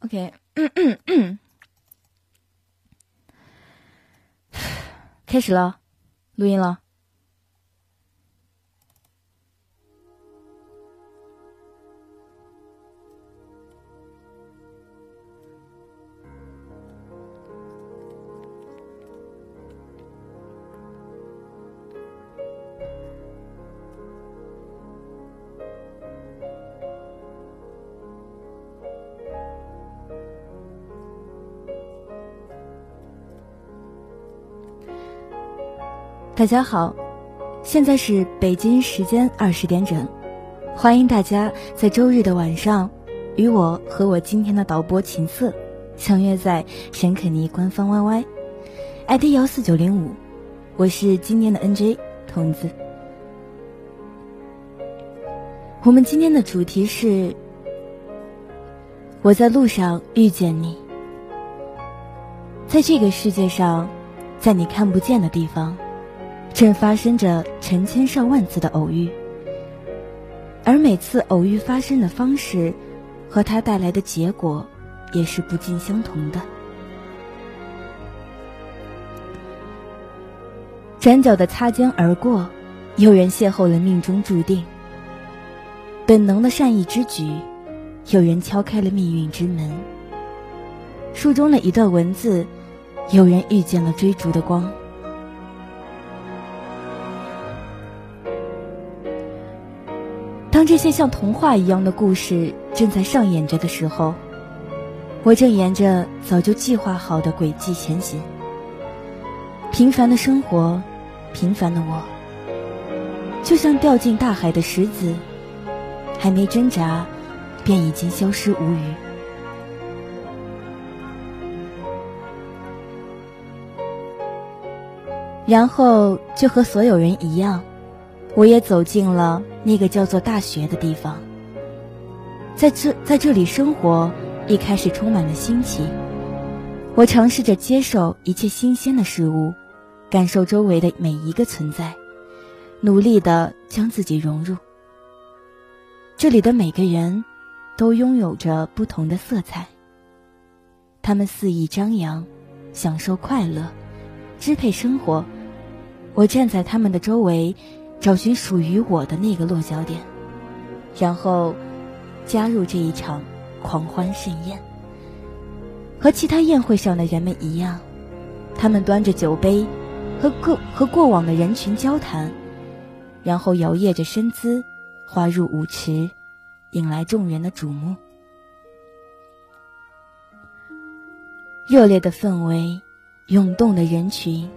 OK，开始了，录音了。大家好，现在是北京时间二十点整，欢迎大家在周日的晚上与我和我今天的导播琴瑟相约在沈肯尼官方 YY，ID 幺四九零五，我是今天的 NJ 童子。我们今天的主题是我在路上遇见你，在这个世界上，在你看不见的地方。正发生着成千上万次的偶遇，而每次偶遇发生的方式，和它带来的结果，也是不尽相同的。转角的擦肩而过，有人邂逅了命中注定；本能的善意之举，有人敲开了命运之门。书中的一段文字，有人遇见了追逐的光。当这些像童话一样的故事正在上演着的时候，我正沿着早就计划好的轨迹前行。平凡的生活，平凡的我，就像掉进大海的石子，还没挣扎，便已经消失无余。然后就和所有人一样。我也走进了那个叫做大学的地方，在这在这里生活，一开始充满了新奇。我尝试着接受一切新鲜的事物，感受周围的每一个存在，努力的将自己融入。这里的每个人，都拥有着不同的色彩。他们肆意张扬，享受快乐，支配生活。我站在他们的周围。找寻属于我的那个落脚点，然后加入这一场狂欢盛宴。和其他宴会上的人们一样，他们端着酒杯，和过和过往的人群交谈，然后摇曳着身姿，滑入舞池，引来众人的瞩目。热烈的氛围，涌动的人群，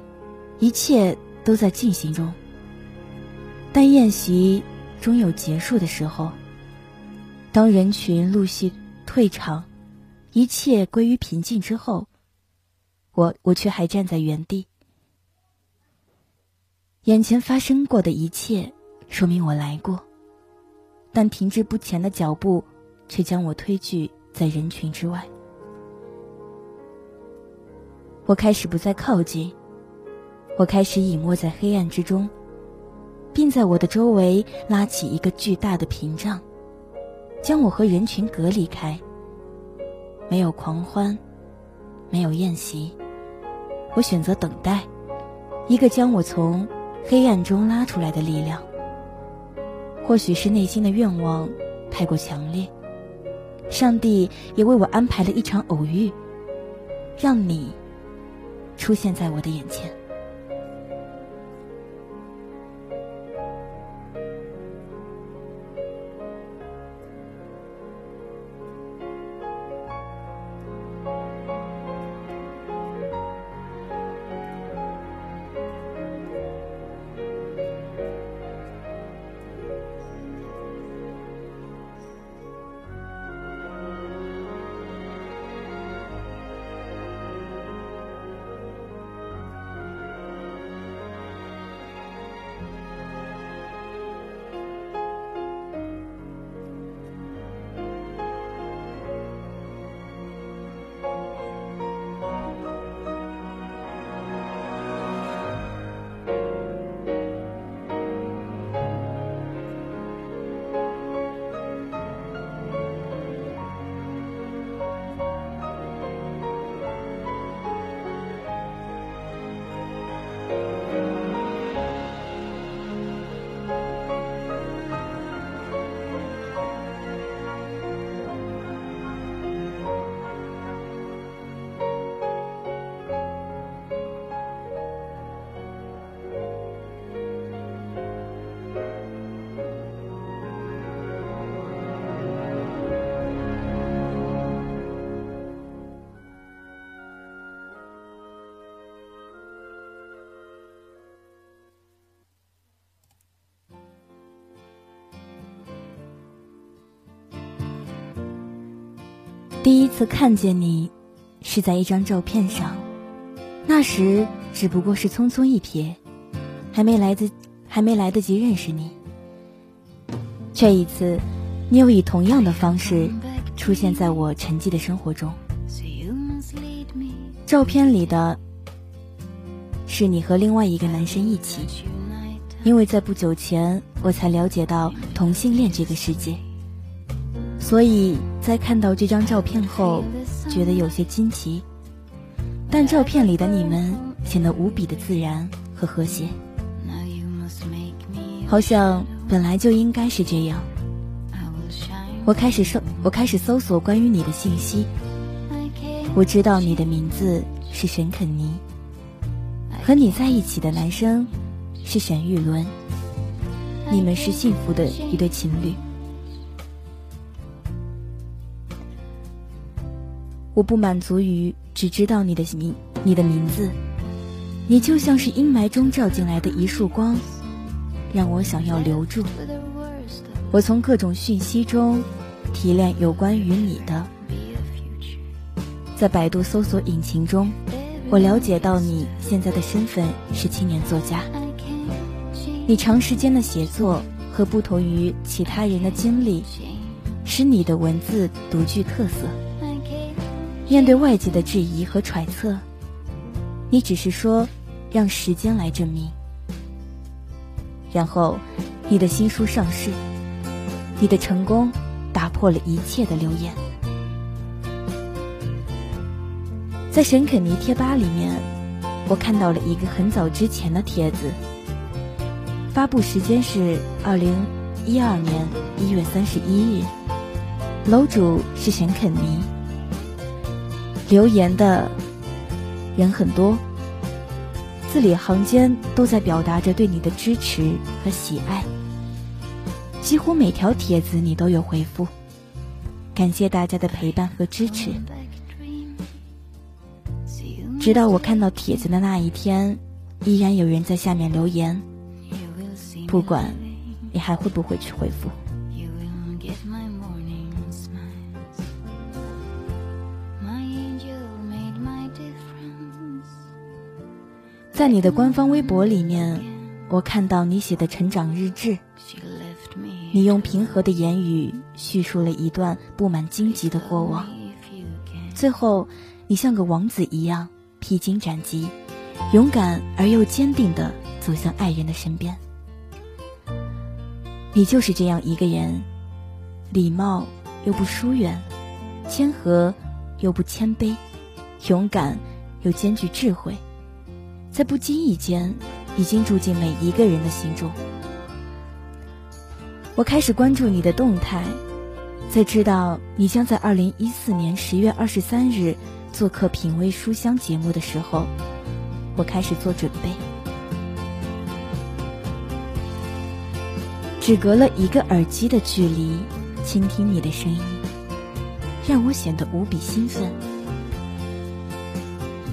一切都在进行中。但宴席终有结束的时候。当人群陆续退场，一切归于平静之后，我我却还站在原地。眼前发生过的一切，说明我来过，但停滞不前的脚步，却将我推拒在人群之外。我开始不再靠近，我开始隐没在黑暗之中。并在我的周围拉起一个巨大的屏障，将我和人群隔离开。没有狂欢，没有宴席，我选择等待，一个将我从黑暗中拉出来的力量。或许是内心的愿望太过强烈，上帝也为我安排了一场偶遇，让你出现在我的眼前。第一次看见你，是在一张照片上，那时只不过是匆匆一瞥，还没来得还没来得及认识你。这一次，你又以同样的方式出现在我沉寂的生活中。照片里的是你和另外一个男生一起，因为在不久前我才了解到同性恋这个世界。所以在看到这张照片后，觉得有些惊奇。但照片里的你们显得无比的自然和和谐，好像本来就应该是这样。我开始搜，我开始搜索关于你的信息。我知道你的名字是沈肯尼，和你在一起的男生是沈玉伦，你们是幸福的一对情侣。我不满足于只知道你的名，你的名字，你就像是阴霾中照进来的一束光，让我想要留住。我从各种讯息中提炼有关于你的，在百度搜索引擎中，我了解到你现在的身份是青年作家。你长时间的写作和不同于其他人的经历，使你的文字独具特色。面对外界的质疑和揣测，你只是说让时间来证明。然后，你的新书上市，你的成功打破了一切的流言。在沈肯尼贴吧里面，我看到了一个很早之前的帖子，发布时间是二零一二年一月三十一日，楼主是沈肯尼。留言的人很多，字里行间都在表达着对你的支持和喜爱。几乎每条帖子你都有回复，感谢大家的陪伴和支持。直到我看到帖子的那一天，依然有人在下面留言，不管你还会不会去回复。在你的官方微博里面，我看到你写的成长日志。你用平和的言语叙述了一段布满荆棘的过往，最后，你像个王子一样披荆斩棘，勇敢而又坚定地走向爱人的身边。你就是这样一个人，礼貌又不疏远，谦和又不谦卑，勇敢又兼具智慧。在不经意间，已经住进每一个人的心中。我开始关注你的动态，在知道你将在二零一四年十月二十三日做客《品味书香》节目的时候，我开始做准备。只隔了一个耳机的距离，倾听你的声音，让我显得无比兴奋。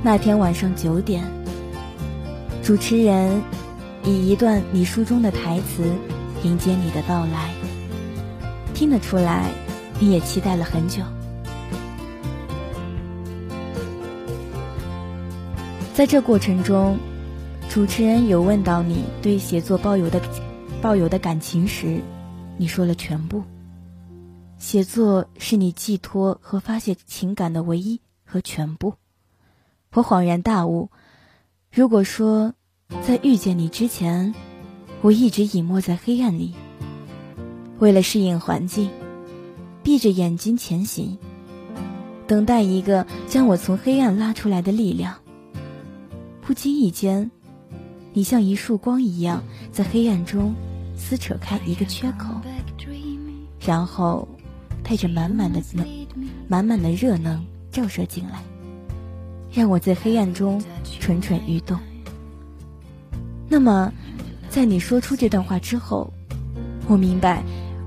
那天晚上九点。主持人以一段你书中的台词迎接你的到来，听得出来，你也期待了很久。在这过程中，主持人有问到你对写作抱有的抱有的感情时，你说了全部。写作是你寄托和发泄情感的唯一和全部。我恍然大悟，如果说。在遇见你之前，我一直隐没在黑暗里。为了适应环境，闭着眼睛前行，等待一个将我从黑暗拉出来的力量。不经意间，你像一束光一样，在黑暗中撕扯开一个缺口，然后带着满满的能、满满的热能照射进来，让我在黑暗中蠢蠢欲动。那么，在你说出这段话之后，我明白，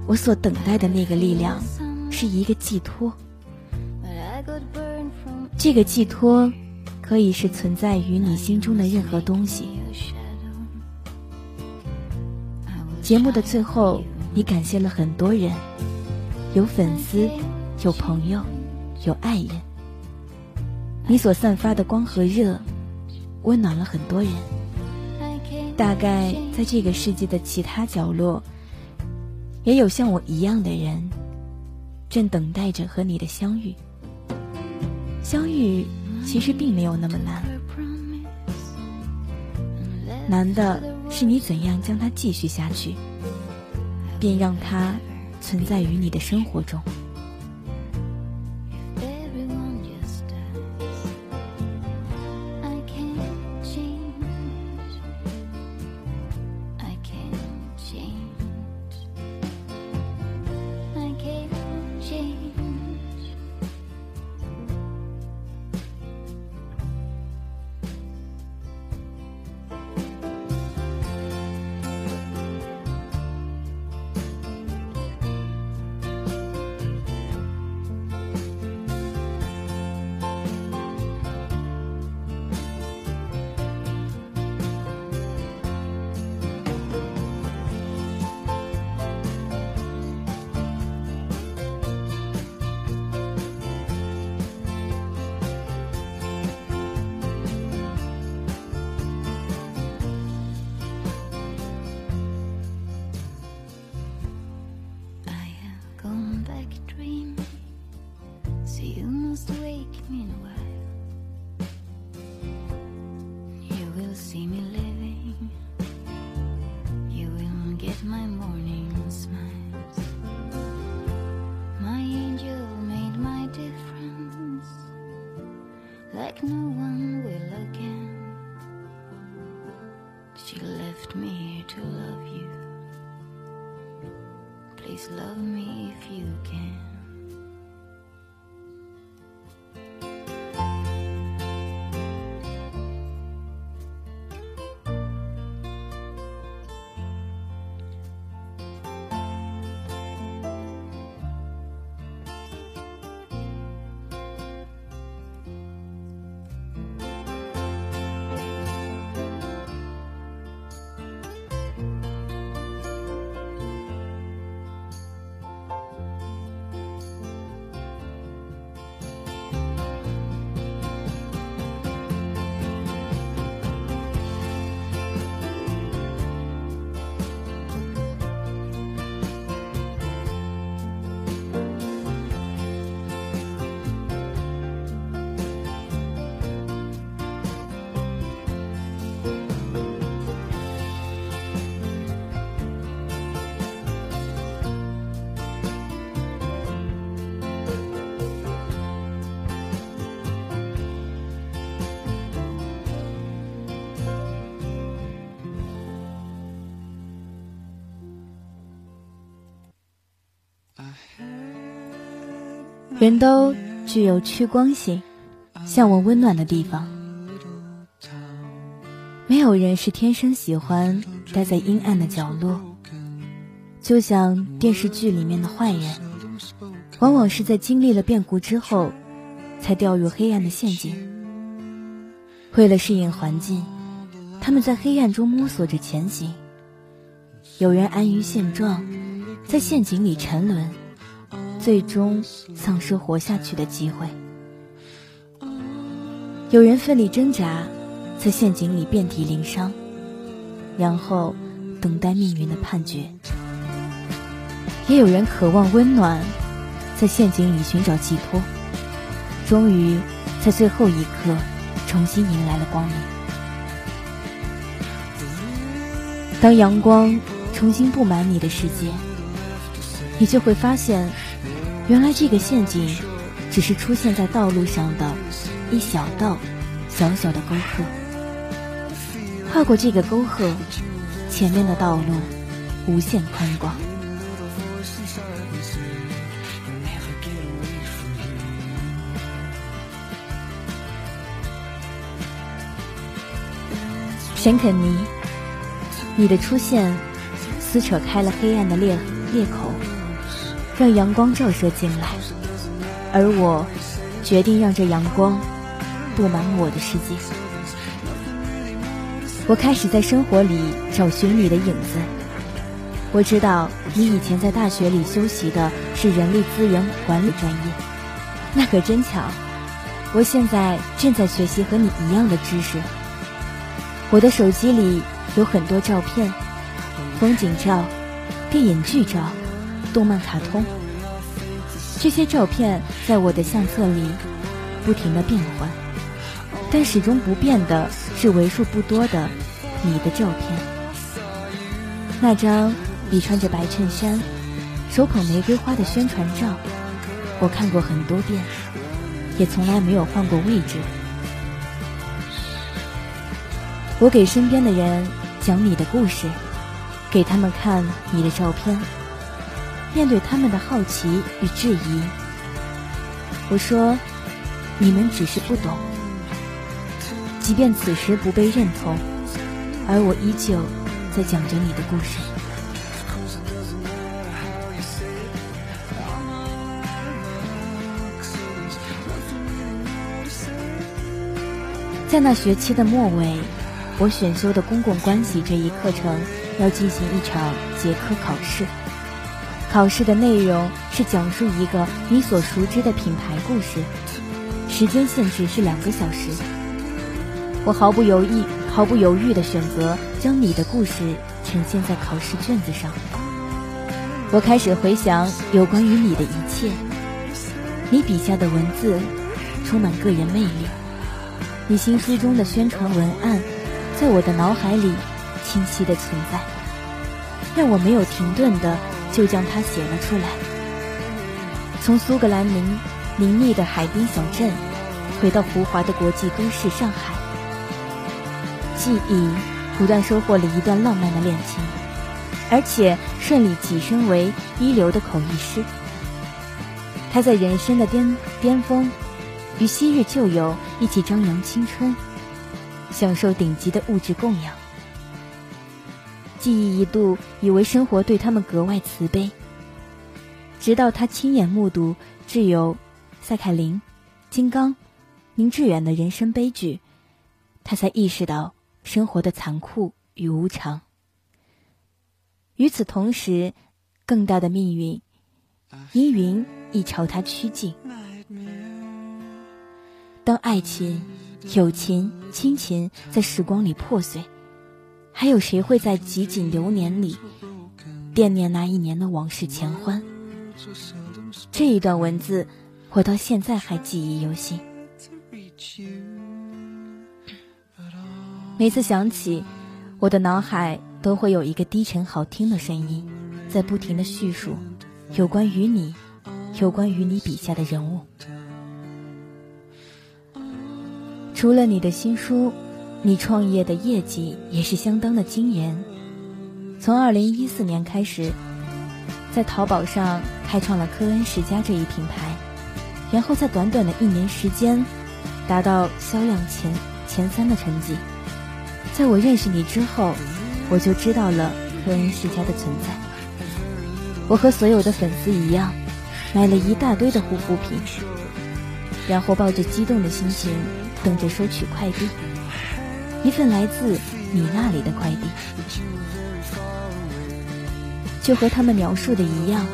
我所等待的那个力量是一个寄托。这个寄托可以是存在于你心中的任何东西。节目的最后，你感谢了很多人，有粉丝，有朋友，有爱人。你所散发的光和热，温暖了很多人。大概在这个世界的其他角落，也有像我一样的人，正等待着和你的相遇。相遇其实并没有那么难，难的是你怎样将它继续下去，并让它存在于你的生活中。人都具有趋光性，向往温暖的地方。没有人是天生喜欢待在阴暗的角落，就像电视剧里面的坏人，往往是在经历了变故之后，才掉入黑暗的陷阱。为了适应环境，他们在黑暗中摸索着前行。有人安于现状，在陷阱里沉沦。最终丧失活下去的机会。有人奋力挣扎，在陷阱里遍体鳞伤，然后等待命运的判决。也有人渴望温暖，在陷阱里寻找寄托，终于在最后一刻重新迎来了光明。当阳光重新布满你的世界，你就会发现。原来这个陷阱，只是出现在道路上的一小道小小的沟壑。跨过这个沟壑，前面的道路无限宽广。沈肯尼，你的出现撕扯开了黑暗的裂裂口。让阳光照射进来，而我决定让这阳光布满我的世界。我开始在生活里找寻你的影子。我知道你以前在大学里修习的是人力资源管理专业，那可真巧，我现在正在学习和你一样的知识。我的手机里有很多照片，风景照、电影剧照、动漫卡通。这些照片在我的相册里不停的变换，但始终不变的是为数不多的你的照片。那张你穿着白衬衫、手捧玫瑰花的宣传照，我看过很多遍，也从来没有换过位置。我给身边的人讲你的故事，给他们看你的照片。面对他们的好奇与质疑，我说：“你们只是不懂。”即便此时不被认同，而我依旧在讲着你的故事。在那学期的末尾，我选修的公共关系这一课程要进行一场结课考试。考试的内容是讲述一个你所熟知的品牌故事，时间限制是两个小时。我毫不犹豫、毫不犹豫地选择将你的故事呈现在考试卷子上。我开始回想有关于你的一切，你笔下的文字充满个人魅力，你新书中的宣传文案在我的脑海里清晰的存在，让我没有停顿的。就将它写了出来。从苏格兰宁宁谧的海滨小镇，回到浮华的国际都市上海，记忆不断收获了一段浪漫的恋情，而且顺利跻身为一流的口译师。他在人生的巅巅峰，与昔日旧友一起张扬青春，享受顶级的物质供养。记忆一度以为生活对他们格外慈悲，直到他亲眼目睹挚友赛凯琳、金刚、明志远的人生悲剧，他才意识到生活的残酷与无常。与此同时，更大的命运阴云亦朝他趋近。当爱情、友情、亲情在时光里破碎。还有谁会在几锦流年里惦念那一年的往事前欢？这一段文字，我到现在还记忆犹新。每次想起，我的脑海都会有一个低沉好听的声音，在不停的叙述有关于你，有关于你笔下的人物。除了你的新书。你创业的业绩也是相当的惊人，从二零一四年开始，在淘宝上开创了科恩世家这一品牌，然后在短短的一年时间，达到销量前前三的成绩。在我认识你之后，我就知道了科恩世家的存在。我和所有的粉丝一样，买了一大堆的护肤品，然后抱着激动的心情等着收取快递。一份来自你那里的快递，就和他们描述的一样。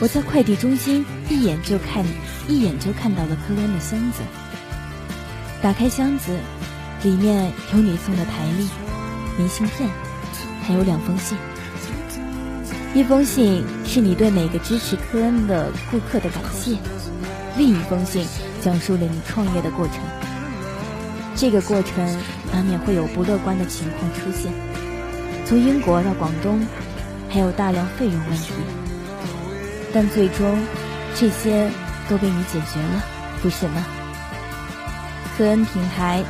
我在快递中心一眼就看，一眼就看到了科恩的箱子。打开箱子，里面有你送的台历、明信片，还有两封信。一封信是你对每个支持科恩的顾客的感谢，另一封信讲述了你创业的过程。这个过程难免会有不乐观的情况出现，从英国到广东，还有大量费用问题，但最终这些都被你解决了，不是吗？科恩平台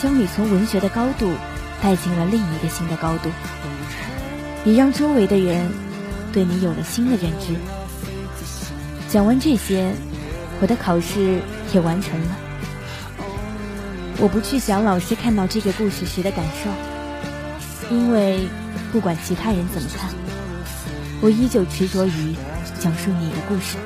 将你从文学的高度带进了另一个新的高度，也让周围的人对你有了新的认知。讲完这些，我的考试也完成了。我不去想老师看到这个故事时的感受，因为不管其他人怎么看，我依旧执着于讲述你的故事。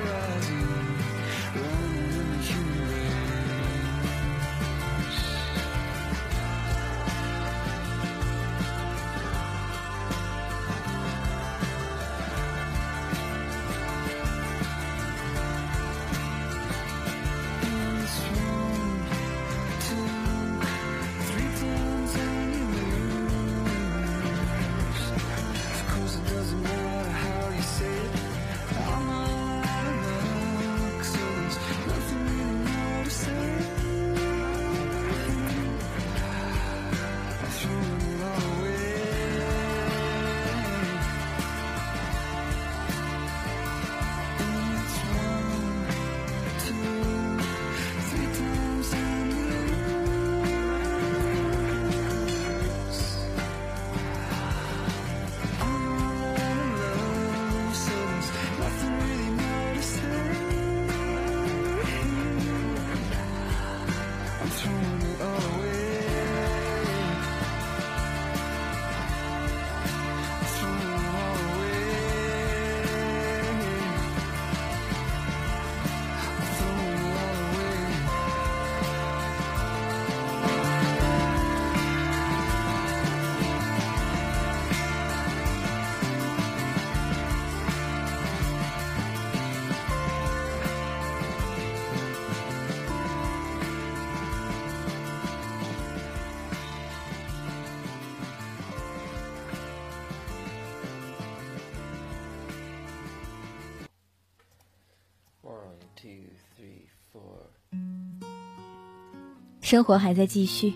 生活还在继续，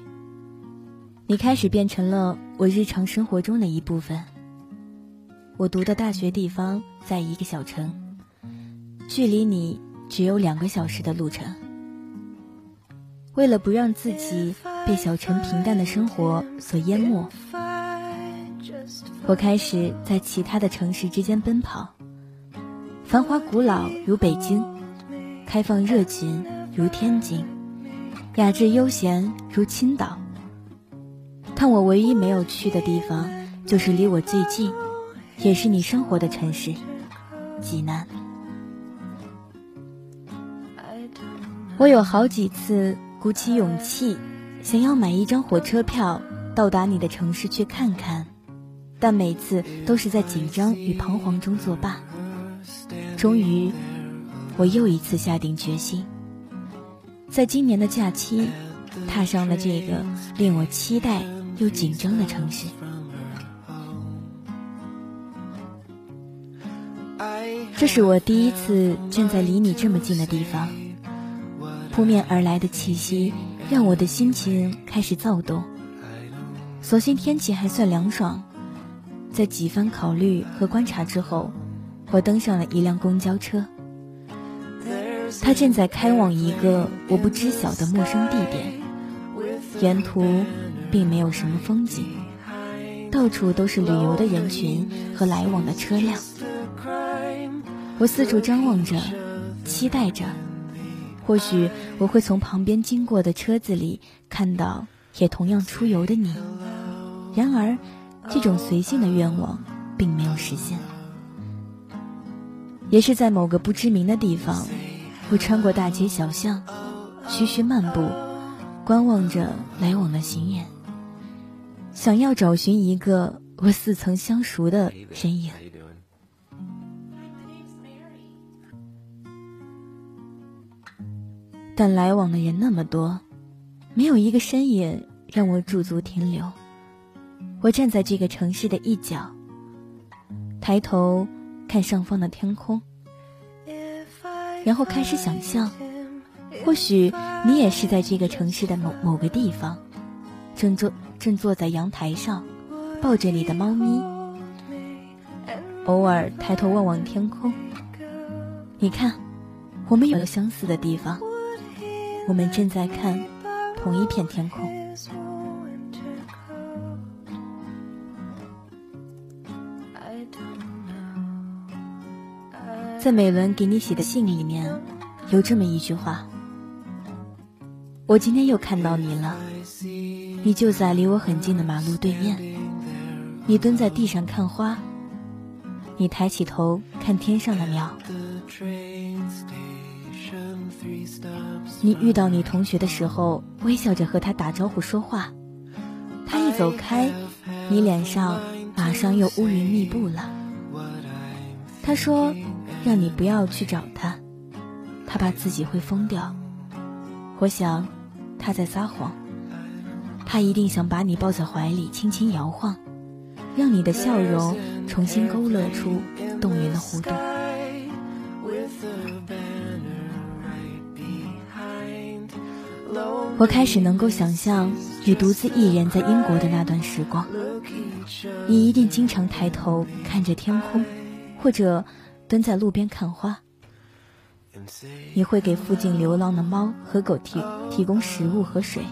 你开始变成了我日常生活中的一部分。我读的大学地方在一个小城，距离你只有两个小时的路程。为了不让自己被小城平淡的生活所淹没，我开始在其他的城市之间奔跑。繁华古老如北京，开放热情如天津，雅致悠闲如青岛。但我唯一没有去的地方，就是离我最近。也是你生活的城市，济南。我有好几次鼓起勇气，想要买一张火车票到达你的城市去看看，但每次都是在紧张与彷徨中作罢。终于，我又一次下定决心，在今年的假期，踏上了这个令我期待又紧张的城市。这是我第一次站在离你这么近的地方，扑面而来的气息让我的心情开始躁动。所幸天气还算凉爽，在几番考虑和观察之后，我登上了一辆公交车。他正在开往一个我不知晓的陌生地点，沿途并没有什么风景，到处都是旅游的人群和来往的车辆。我四处张望着，期待着，或许我会从旁边经过的车子里看到也同样出游的你。然而，这种随性的愿望并没有实现。也是在某个不知名的地方，我穿过大街小巷，徐徐漫步，观望着来往的行人，想要找寻一个我似曾相熟的身影。但来往的人那么多，没有一个身影让我驻足停留。我站在这个城市的一角，抬头看上方的天空，然后开始想象，或许你也是在这个城市的某某个地方，正坐正坐在阳台上，抱着你的猫咪，偶尔抬头望望天空。你看，我们有相似的地方。我们正在看同一片天空。在美伦给你写的信里面，有这么一句话：“我今天又看到你了，你就在离我很近的马路对面。你蹲在地上看花，你抬起头看天上的鸟。”你遇到你同学的时候，微笑着和他打招呼说话，他一走开，你脸上马上又乌云密布了。他说，让你不要去找他，他怕自己会疯掉。我想，他在撒谎，他一定想把你抱在怀里，轻轻摇晃，让你的笑容重新勾勒出动人的弧度。我开始能够想象你独自一人在英国的那段时光，你一定经常抬头看着天空，或者蹲在路边看花。你会给附近流浪的猫和狗提提供食物和水，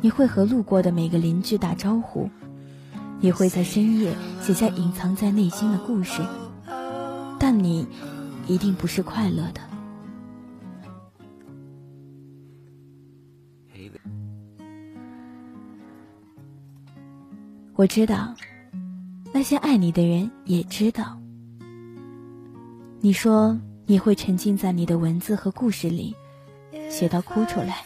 你会和路过的每个邻居打招呼，你会在深夜写下隐藏在内心的故事，但你一定不是快乐的。我知道，那些爱你的人也知道。你说你会沉浸在你的文字和故事里，写到哭出来。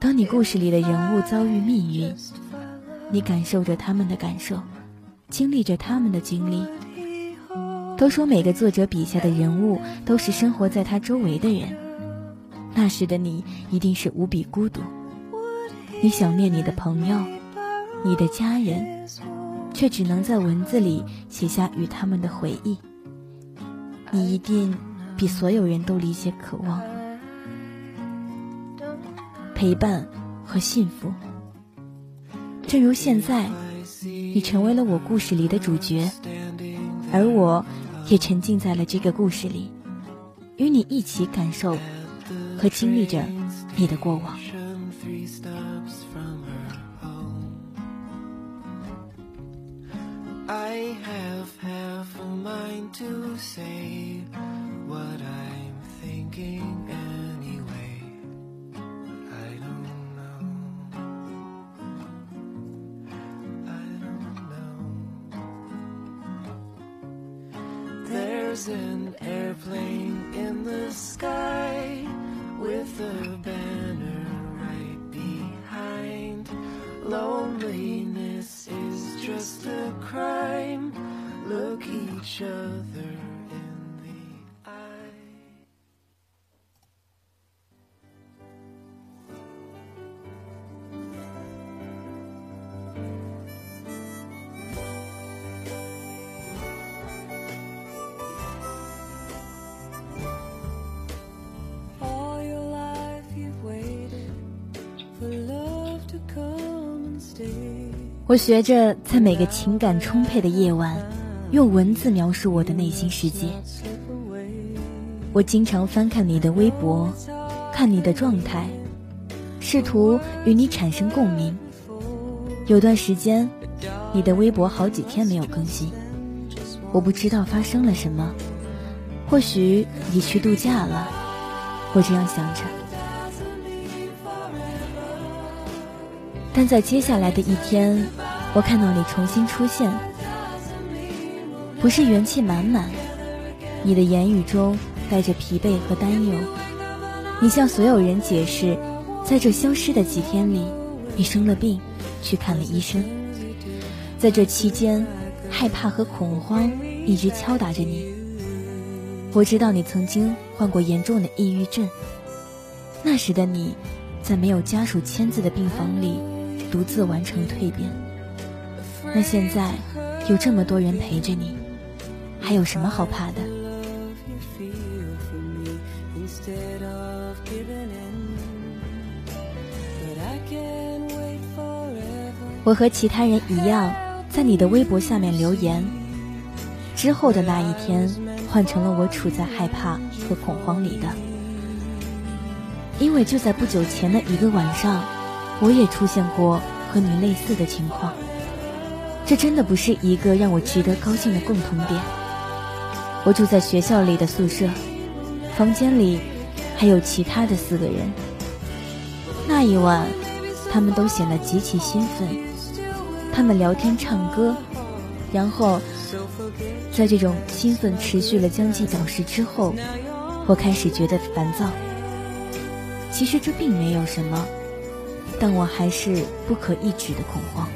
当你故事里的人物遭遇命运，你感受着他们的感受，经历着他们的经历。都说每个作者笔下的人物都是生活在他周围的人，那时的你一定是无比孤独。你想念你的朋友。你的家人，却只能在文字里写下与他们的回忆。你一定比所有人都理解渴望。陪伴和幸福，正如现在，你成为了我故事里的主角，而我也沉浸在了这个故事里，与你一起感受和经历着你的过往。mind to say what I'm thinking and 我学着在每个情感充沛的夜晚，用文字描述我的内心世界。我经常翻看你的微博，看你的状态，试图与你产生共鸣。有段时间，你的微博好几天没有更新，我不知道发生了什么。或许你去度假了，我这样想着。但在接下来的一天，我看到你重新出现，不是元气满满，你的言语中带着疲惫和担忧。你向所有人解释，在这消失的几天里，你生了病，去看了医生。在这期间，害怕和恐慌一直敲打着你。我知道你曾经患过严重的抑郁症，那时的你，在没有家属签字的病房里。独自完成蜕变。那现在有这么多人陪着你，还有什么好怕的？我和其他人一样，在你的微博下面留言。之后的那一天，换成了我处在害怕和恐慌里的，因为就在不久前的一个晚上。我也出现过和你类似的情况，这真的不是一个让我值得高兴的共同点。我住在学校里的宿舍，房间里还有其他的四个人。那一晚，他们都显得极其兴奋，他们聊天唱歌，然后在这种兴奋持续了将近小时之后，我开始觉得烦躁。其实这并没有什么。但我还是不可抑制的恐慌。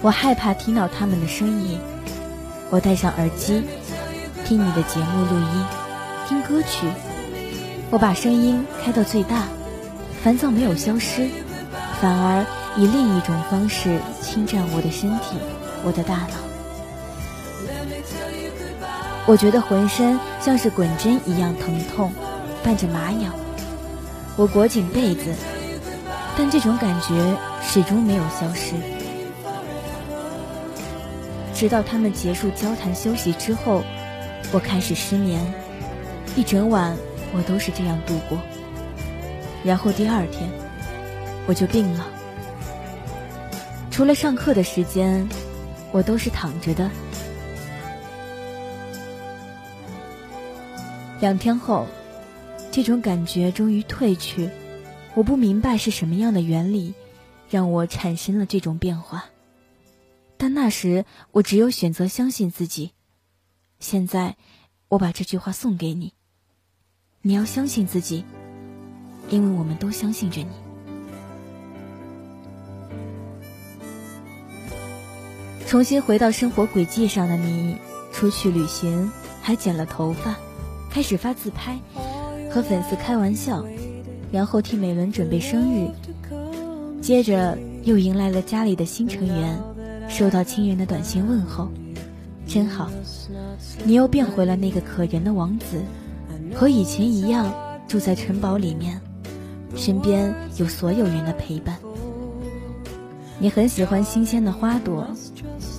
我害怕听到他们的声音。我戴上耳机，听你的节目录音，听歌曲。我把声音开到最大，烦躁没有消失，反而以另一种方式侵占我的身体，我的大脑。我觉得浑身像是滚针一样疼痛，伴着麻痒。我裹紧被子，但这种感觉始终没有消失。直到他们结束交谈休息之后，我开始失眠，一整晚我都是这样度过。然后第二天，我就病了。除了上课的时间，我都是躺着的。两天后。这种感觉终于褪去，我不明白是什么样的原理，让我产生了这种变化。但那时我只有选择相信自己。现在，我把这句话送给你：你要相信自己，因为我们都相信着你。重新回到生活轨迹上的你，出去旅行，还剪了头发，开始发自拍。和粉丝开玩笑，然后替美伦准备生日，接着又迎来了家里的新成员，收到亲人的短信问候，真好，你又变回了那个可人的王子，和以前一样住在城堡里面，身边有所有人的陪伴。你很喜欢新鲜的花朵，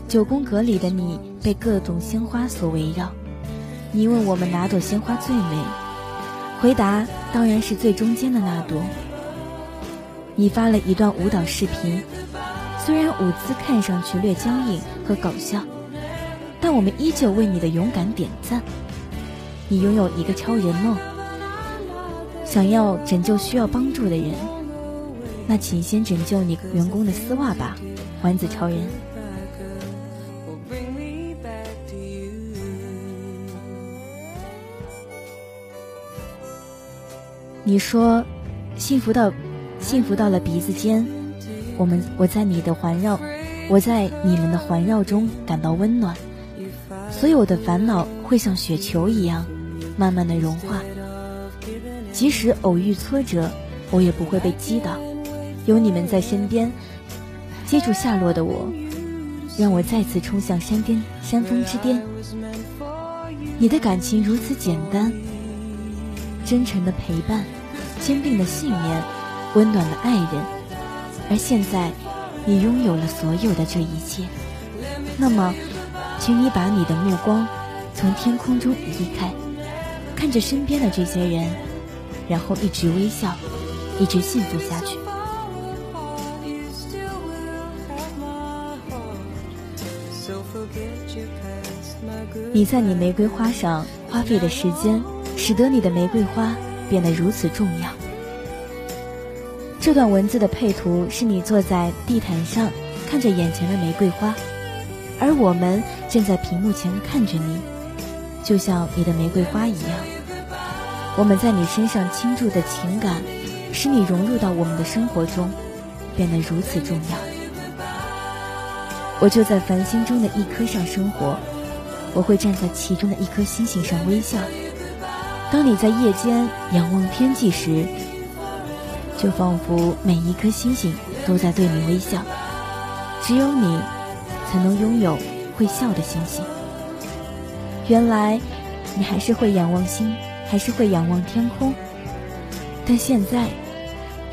九宫格里的你被各种鲜花所围绕。你问我们哪朵鲜花最美，回答当然是最中间的那朵。你发了一段舞蹈视频，虽然舞姿看上去略僵硬和搞笑，但我们依旧为你的勇敢点赞。你拥有一个超人梦，想要拯救需要帮助的人，那请先拯救你员工的丝袜吧，丸子超人。你说，幸福到，幸福到了鼻子尖。我们，我在你的环绕，我在你们的环绕中感到温暖。所有的烦恼会像雪球一样，慢慢的融化。即使偶遇挫折，我也不会被击倒。有你们在身边，接住下落的我，让我再次冲向山巅，山峰之巅。你的感情如此简单，真诚的陪伴。坚定的信念，温暖的爱人，而现在，你拥有了所有的这一切。那么，请你把你的目光从天空中移开，看着身边的这些人，然后一直微笑，一直幸福下去。你在你玫瑰花上花费的时间，使得你的玫瑰花。变得如此重要。这段文字的配图是你坐在地毯上，看着眼前的玫瑰花，而我们正在屏幕前看着你，就像你的玫瑰花一样。我们在你身上倾注的情感，使你融入到我们的生活中，变得如此重要。我就在繁星中的一颗上生活，我会站在其中的一颗星星上微笑。当你在夜间仰望天际时，就仿佛每一颗星星都在对你微笑。只有你，才能拥有会笑的星星。原来，你还是会仰望星，还是会仰望天空。但现在，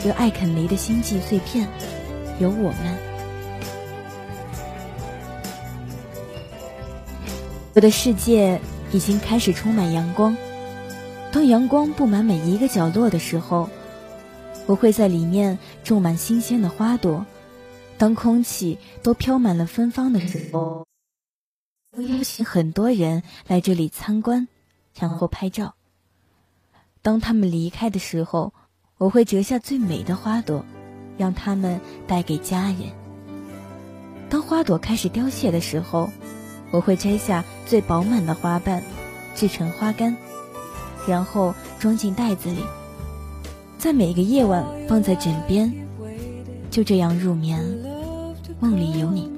有艾肯尼的星际碎片，有我们。我的世界已经开始充满阳光。当阳光布满每一个角落的时候，我会在里面种满新鲜的花朵。当空气都飘满了芬芳的时候，我邀请很多人来这里参观，然后拍照。当他们离开的时候，我会折下最美的花朵，让他们带给家人。当花朵开始凋谢的时候，我会摘下最饱满的花瓣，制成花干。然后装进袋子里，在每个夜晚放在枕边，就这样入眠，梦里有你。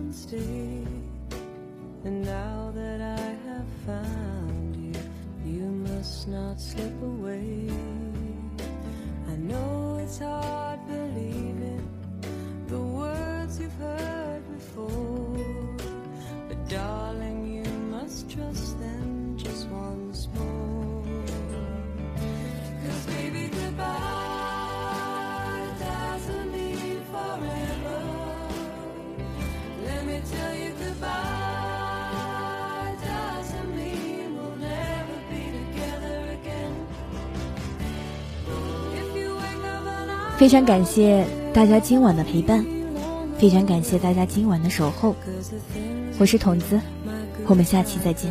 非常感谢大家今晚的陪伴，非常感谢大家今晚的守候。我是筒子，我们下期再见。